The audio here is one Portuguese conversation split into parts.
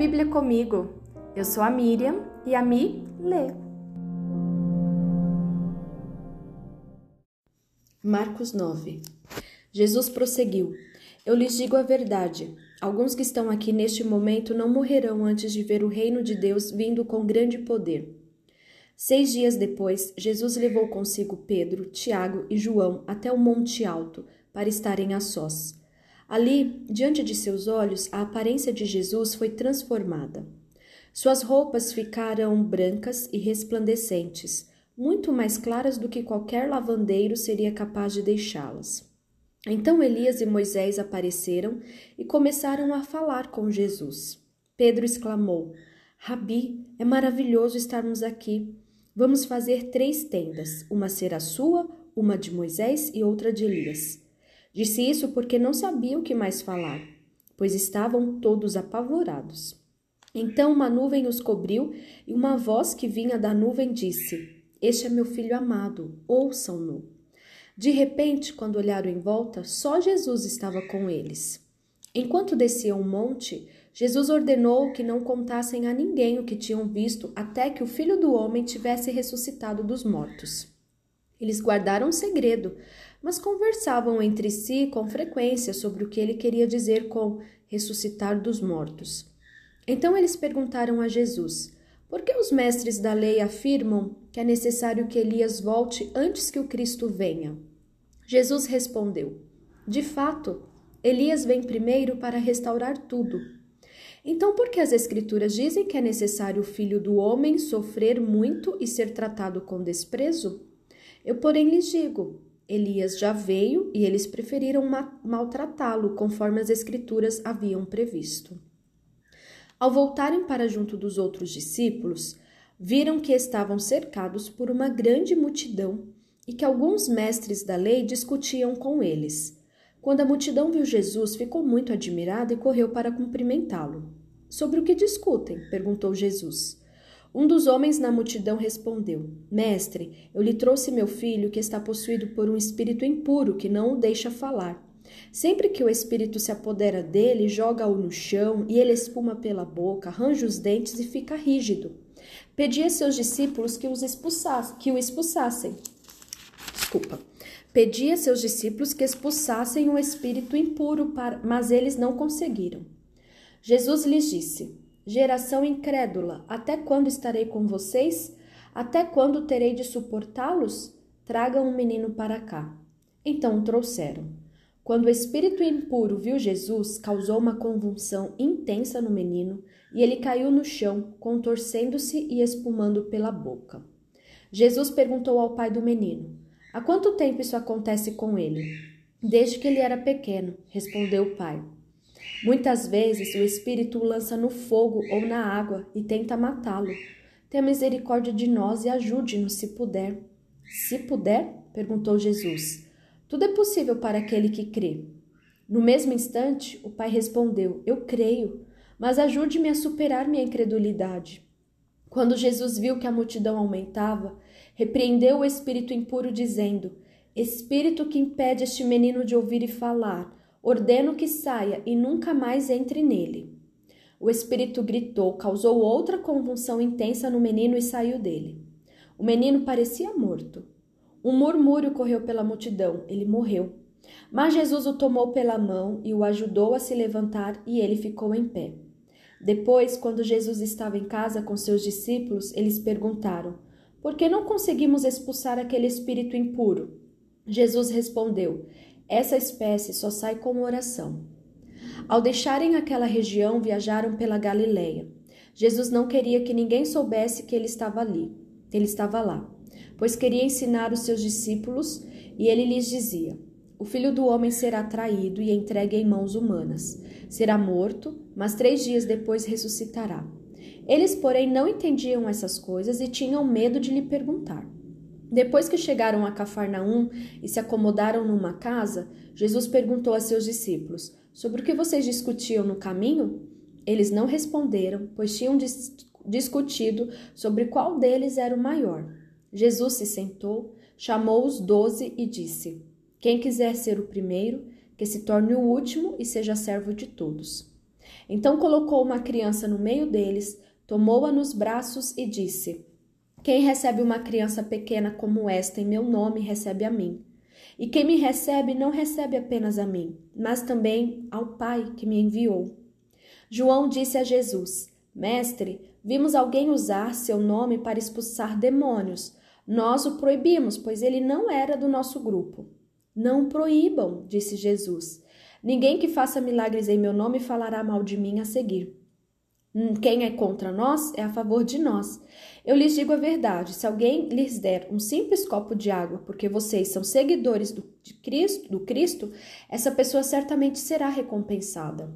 Bíblia comigo. Eu sou a Miriam e a Mi lê. Marcos 9 Jesus prosseguiu: Eu lhes digo a verdade. Alguns que estão aqui neste momento não morrerão antes de ver o reino de Deus vindo com grande poder. Seis dias depois, Jesus levou consigo Pedro, Tiago e João até o Monte Alto para estarem a sós. Ali, diante de seus olhos, a aparência de Jesus foi transformada. Suas roupas ficaram brancas e resplandecentes, muito mais claras do que qualquer lavandeiro seria capaz de deixá-las. Então Elias e Moisés apareceram e começaram a falar com Jesus. Pedro exclamou: Rabi, é maravilhoso estarmos aqui. Vamos fazer três tendas: uma será sua, uma de Moisés e outra de Elias. Disse isso porque não sabia o que mais falar, pois estavam todos apavorados. Então uma nuvem os cobriu e uma voz que vinha da nuvem disse: Este é meu filho amado, ouçam-no. De repente, quando olharam em volta, só Jesus estava com eles. Enquanto desciam o monte, Jesus ordenou que não contassem a ninguém o que tinham visto até que o filho do homem tivesse ressuscitado dos mortos. Eles guardaram um segredo, mas conversavam entre si com frequência sobre o que ele queria dizer com ressuscitar dos mortos. Então eles perguntaram a Jesus: Por que os mestres da lei afirmam que é necessário que Elias volte antes que o Cristo venha? Jesus respondeu: De fato, Elias vem primeiro para restaurar tudo. Então, por que as Escrituras dizem que é necessário o filho do homem sofrer muito e ser tratado com desprezo? Eu, porém, lhes digo: Elias já veio e eles preferiram maltratá-lo, conforme as Escrituras haviam previsto. Ao voltarem para junto dos outros discípulos, viram que estavam cercados por uma grande multidão e que alguns mestres da lei discutiam com eles. Quando a multidão viu Jesus, ficou muito admirada e correu para cumprimentá-lo. Sobre o que discutem? perguntou Jesus. Um dos homens na multidão respondeu: Mestre, eu lhe trouxe meu filho que está possuído por um espírito impuro que não o deixa falar. Sempre que o espírito se apodera dele, joga-o no chão e ele espuma pela boca, arranja os dentes e fica rígido. Pedi a seus discípulos que, os expulsassem, que o expulsassem, desculpa. Pedia a seus discípulos que expulsassem o espírito impuro, para, mas eles não conseguiram. Jesus lhes disse: Geração incrédula, até quando estarei com vocês? Até quando terei de suportá-los? Tragam um menino para cá. Então trouxeram. Quando o espírito impuro viu Jesus, causou uma convulsão intensa no menino e ele caiu no chão, contorcendo-se e espumando pela boca. Jesus perguntou ao pai do menino: Há quanto tempo isso acontece com ele? Desde que ele era pequeno, respondeu o pai. Muitas vezes o espírito o lança no fogo ou na água e tenta matá-lo. Tenha misericórdia de nós e ajude-nos se puder. Se puder? perguntou Jesus. Tudo é possível para aquele que crê. No mesmo instante, o pai respondeu: Eu creio, mas ajude-me a superar minha incredulidade. Quando Jesus viu que a multidão aumentava, repreendeu o espírito impuro, dizendo: Espírito que impede este menino de ouvir e falar, ordeno que saia e nunca mais entre nele. O espírito gritou, causou outra convulsão intensa no menino e saiu dele. O menino parecia morto. Um murmúrio correu pela multidão, ele morreu. Mas Jesus o tomou pela mão e o ajudou a se levantar, e ele ficou em pé. Depois, quando Jesus estava em casa com seus discípulos, eles perguntaram: Por que não conseguimos expulsar aquele espírito impuro? Jesus respondeu: Essa espécie só sai com oração. Ao deixarem aquela região, viajaram pela Galileia. Jesus não queria que ninguém soubesse que ele estava ali, ele estava lá, pois queria ensinar os seus discípulos, e ele lhes dizia: O filho do homem será traído e entregue em mãos humanas. Será morto, mas três dias depois ressuscitará. Eles, porém, não entendiam essas coisas e tinham medo de lhe perguntar. Depois que chegaram a Cafarnaum e se acomodaram numa casa, Jesus perguntou a seus discípulos: Sobre o que vocês discutiam no caminho? Eles não responderam, pois tinham dis discutido sobre qual deles era o maior. Jesus se sentou, chamou os doze e disse: Quem quiser ser o primeiro, que se torne o último e seja servo de todos. Então colocou uma criança no meio deles, tomou-a nos braços e disse: Quem recebe uma criança pequena como esta em meu nome, recebe a mim. E quem me recebe não recebe apenas a mim, mas também ao Pai que me enviou. João disse a Jesus: Mestre, vimos alguém usar seu nome para expulsar demônios. Nós o proibimos, pois ele não era do nosso grupo. Não proíbam, disse Jesus. Ninguém que faça milagres em meu nome falará mal de mim a seguir. Hum, quem é contra nós é a favor de nós. Eu lhes digo a verdade: se alguém lhes der um simples copo de água, porque vocês são seguidores do, Cristo, do Cristo, essa pessoa certamente será recompensada.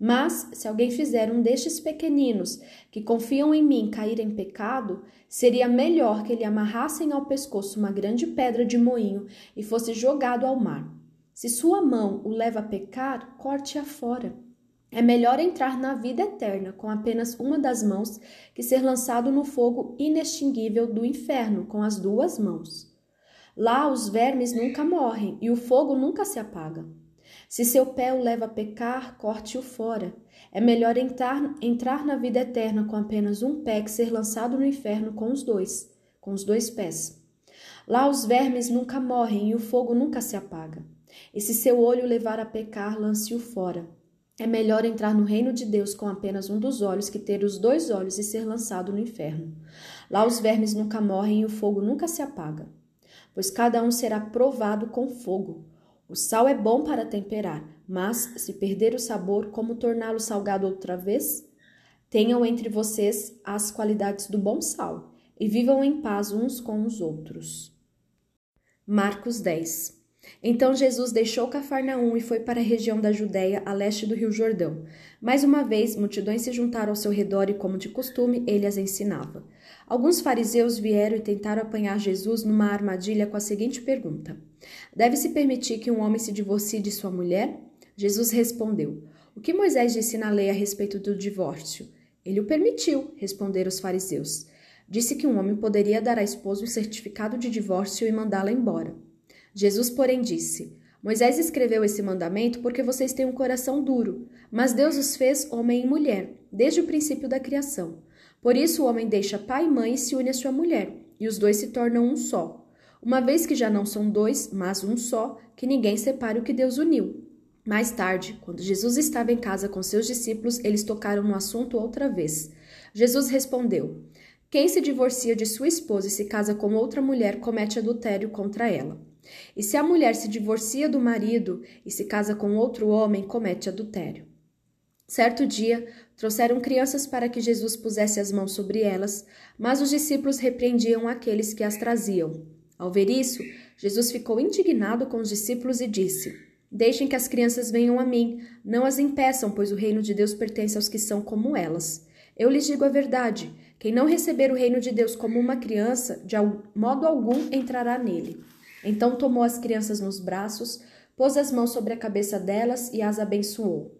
Mas, se alguém fizer um destes pequeninos que confiam em mim cair em pecado, seria melhor que lhe amarrassem ao pescoço uma grande pedra de moinho e fosse jogado ao mar. Se sua mão o leva a pecar, corte-a fora. É melhor entrar na vida eterna com apenas uma das mãos que ser lançado no fogo inextinguível do inferno com as duas mãos. Lá os vermes nunca morrem e o fogo nunca se apaga. Se seu pé o leva a pecar, corte-o fora. É melhor entrar, entrar na vida eterna com apenas um pé que ser lançado no inferno com os dois, com os dois pés. Lá os vermes nunca morrem e o fogo nunca se apaga. E se seu olho levar a pecar, lance-o fora. É melhor entrar no reino de Deus com apenas um dos olhos que ter os dois olhos e ser lançado no inferno. Lá os vermes nunca morrem e o fogo nunca se apaga, pois cada um será provado com fogo. O sal é bom para temperar, mas se perder o sabor, como torná-lo salgado outra vez? Tenham entre vocês as qualidades do bom sal e vivam em paz uns com os outros. Marcos 10 Então Jesus deixou Cafarnaum e foi para a região da Judéia, a leste do rio Jordão. Mais uma vez, multidões se juntaram ao seu redor e, como de costume, ele as ensinava. Alguns fariseus vieram e tentaram apanhar Jesus numa armadilha com a seguinte pergunta: Deve-se permitir que um homem se divorcie de sua mulher? Jesus respondeu: O que Moisés disse na lei a respeito do divórcio? Ele o permitiu, responderam os fariseus. Disse que um homem poderia dar à esposa um certificado de divórcio e mandá-la embora. Jesus, porém, disse: Moisés escreveu esse mandamento porque vocês têm um coração duro, mas Deus os fez homem e mulher, desde o princípio da criação. Por isso o homem deixa pai e mãe e se une à sua mulher, e os dois se tornam um só. Uma vez que já não são dois, mas um só, que ninguém separe o que Deus uniu. Mais tarde, quando Jesus estava em casa com seus discípulos, eles tocaram no assunto outra vez. Jesus respondeu: Quem se divorcia de sua esposa e se casa com outra mulher comete adultério contra ela. E se a mulher se divorcia do marido e se casa com outro homem, comete adultério. Certo dia, trouxeram crianças para que Jesus pusesse as mãos sobre elas, mas os discípulos repreendiam aqueles que as traziam. Ao ver isso, Jesus ficou indignado com os discípulos e disse: Deixem que as crianças venham a mim, não as impeçam, pois o reino de Deus pertence aos que são como elas. Eu lhes digo a verdade: quem não receber o reino de Deus como uma criança, de modo algum entrará nele. Então tomou as crianças nos braços, pôs as mãos sobre a cabeça delas e as abençoou.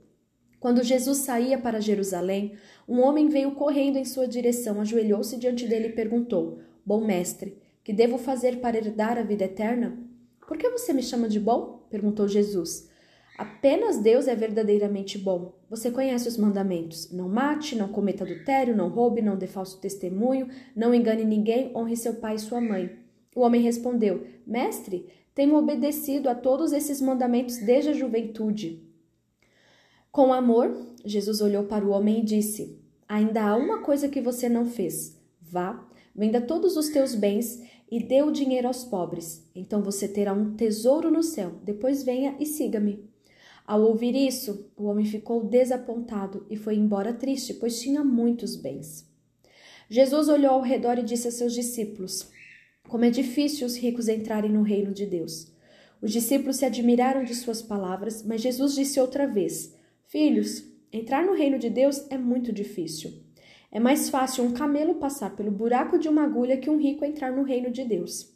Quando Jesus saía para Jerusalém, um homem veio correndo em sua direção, ajoelhou-se diante dele e perguntou: Bom mestre, que devo fazer para herdar a vida eterna? Por que você me chama de bom? perguntou Jesus. Apenas Deus é verdadeiramente bom. Você conhece os mandamentos: não mate, não cometa adultério, não roube, não dê falso testemunho, não engane ninguém, honre seu pai e sua mãe. O homem respondeu: Mestre, tenho obedecido a todos esses mandamentos desde a juventude. Com amor, Jesus olhou para o homem e disse: Ainda há uma coisa que você não fez. Vá, venda todos os teus bens e dê o dinheiro aos pobres. Então você terá um tesouro no céu. Depois venha e siga-me. Ao ouvir isso, o homem ficou desapontado e foi embora triste, pois tinha muitos bens. Jesus olhou ao redor e disse a seus discípulos: Como é difícil os ricos entrarem no reino de Deus. Os discípulos se admiraram de suas palavras, mas Jesus disse outra vez: Filhos, entrar no reino de Deus é muito difícil. É mais fácil um camelo passar pelo buraco de uma agulha que um rico entrar no reino de Deus.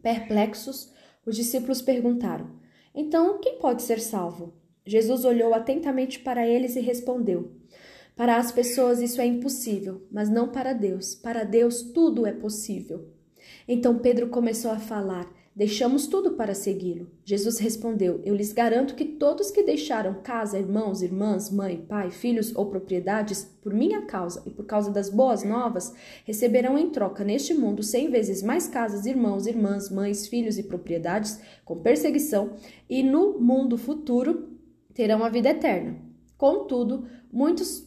Perplexos, os discípulos perguntaram: Então, quem pode ser salvo? Jesus olhou atentamente para eles e respondeu: Para as pessoas isso é impossível, mas não para Deus. Para Deus tudo é possível. Então Pedro começou a falar: Deixamos tudo para segui-lo. Jesus respondeu: Eu lhes garanto que todos que deixaram casa, irmãos, irmãs, mãe, pai, filhos ou propriedades por minha causa e por causa das boas novas, receberão em troca neste mundo cem vezes mais casas, irmãos, irmãs, mães, filhos e propriedades com perseguição, e no mundo futuro terão a vida eterna. Contudo, muitos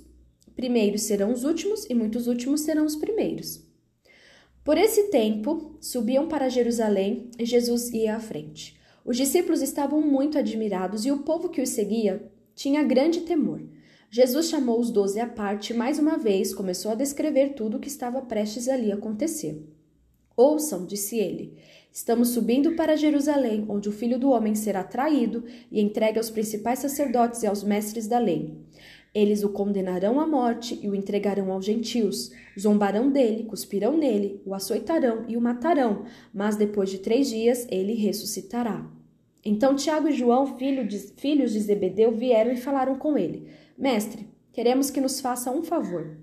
primeiros serão os últimos e muitos últimos serão os primeiros. Por esse tempo, subiam para Jerusalém e Jesus ia à frente. Os discípulos estavam muito admirados e o povo que os seguia tinha grande temor. Jesus chamou os doze à parte e mais uma vez começou a descrever tudo o que estava prestes ali acontecer. Ouçam, disse ele. Estamos subindo para Jerusalém, onde o filho do homem será traído e entregue aos principais sacerdotes e aos mestres da lei. Eles o condenarão à morte e o entregarão aos gentios. Zombarão dele, cuspirão nele, o açoitarão e o matarão, mas depois de três dias ele ressuscitará. Então Tiago e João, filho de, filhos de Zebedeu, vieram e falaram com ele: Mestre, queremos que nos faça um favor.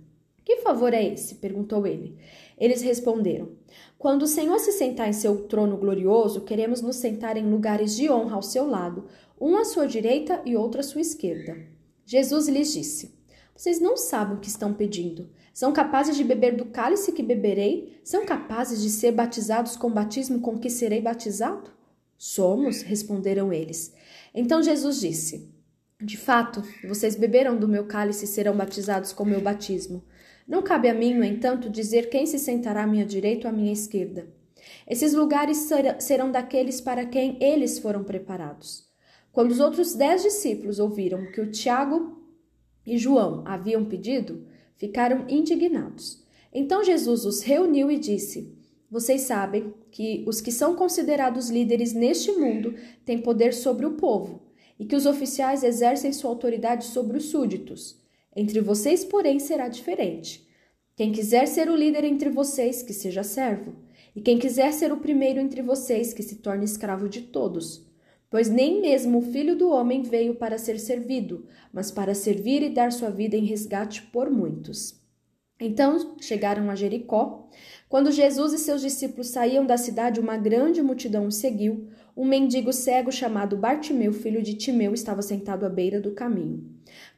Que favor é esse? perguntou ele. Eles responderam: Quando o Senhor se sentar em seu trono glorioso, queremos nos sentar em lugares de honra ao seu lado, um à sua direita e outro à sua esquerda. Jesus lhes disse: Vocês não sabem o que estão pedindo. São capazes de beber do cálice que beberei? São capazes de ser batizados com o batismo com que serei batizado? Somos, responderam eles. Então Jesus disse: De fato, vocês beberam do meu cálice e serão batizados com meu batismo. Não cabe a mim, no entanto, dizer quem se sentará à minha direita ou à minha esquerda. Esses lugares serão daqueles para quem eles foram preparados. Quando os outros dez discípulos ouviram que o Tiago e João haviam pedido, ficaram indignados. Então Jesus os reuniu e disse: Vocês sabem que os que são considerados líderes neste mundo têm poder sobre o povo e que os oficiais exercem sua autoridade sobre os súditos. Entre vocês, porém, será diferente. Quem quiser ser o líder entre vocês, que seja servo, e quem quiser ser o primeiro entre vocês, que se torne escravo de todos Pois nem mesmo o filho do homem veio para ser servido, mas para servir e dar sua vida em resgate por muitos. Então chegaram a Jericó. Quando Jesus e seus discípulos saíam da cidade, uma grande multidão os seguiu. Um mendigo cego chamado Bartimeu, filho de Timeu, estava sentado à beira do caminho.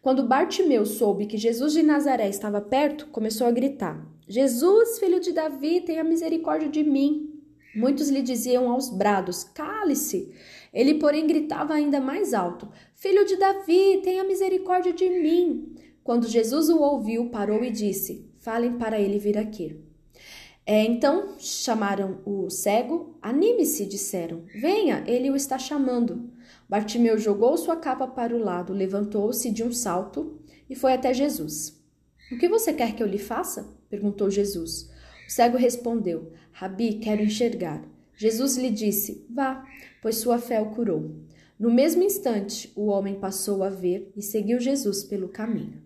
Quando Bartimeu soube que Jesus de Nazaré estava perto, começou a gritar: Jesus, filho de Davi, tenha misericórdia de mim. Muitos lhe diziam aos brados: Cale-se. Ele, porém, gritava ainda mais alto: Filho de Davi, tenha misericórdia de mim. Quando Jesus o ouviu, parou e disse: Falem para ele vir aqui. É, então chamaram o cego. Anime-se, disseram. Venha, ele o está chamando. Bartimeu jogou sua capa para o lado, levantou-se de um salto e foi até Jesus. O que você quer que eu lhe faça? perguntou Jesus. O cego respondeu: Rabi, quero enxergar. Jesus lhe disse: Vá, pois sua fé o curou. No mesmo instante, o homem passou a ver e seguiu Jesus pelo caminho.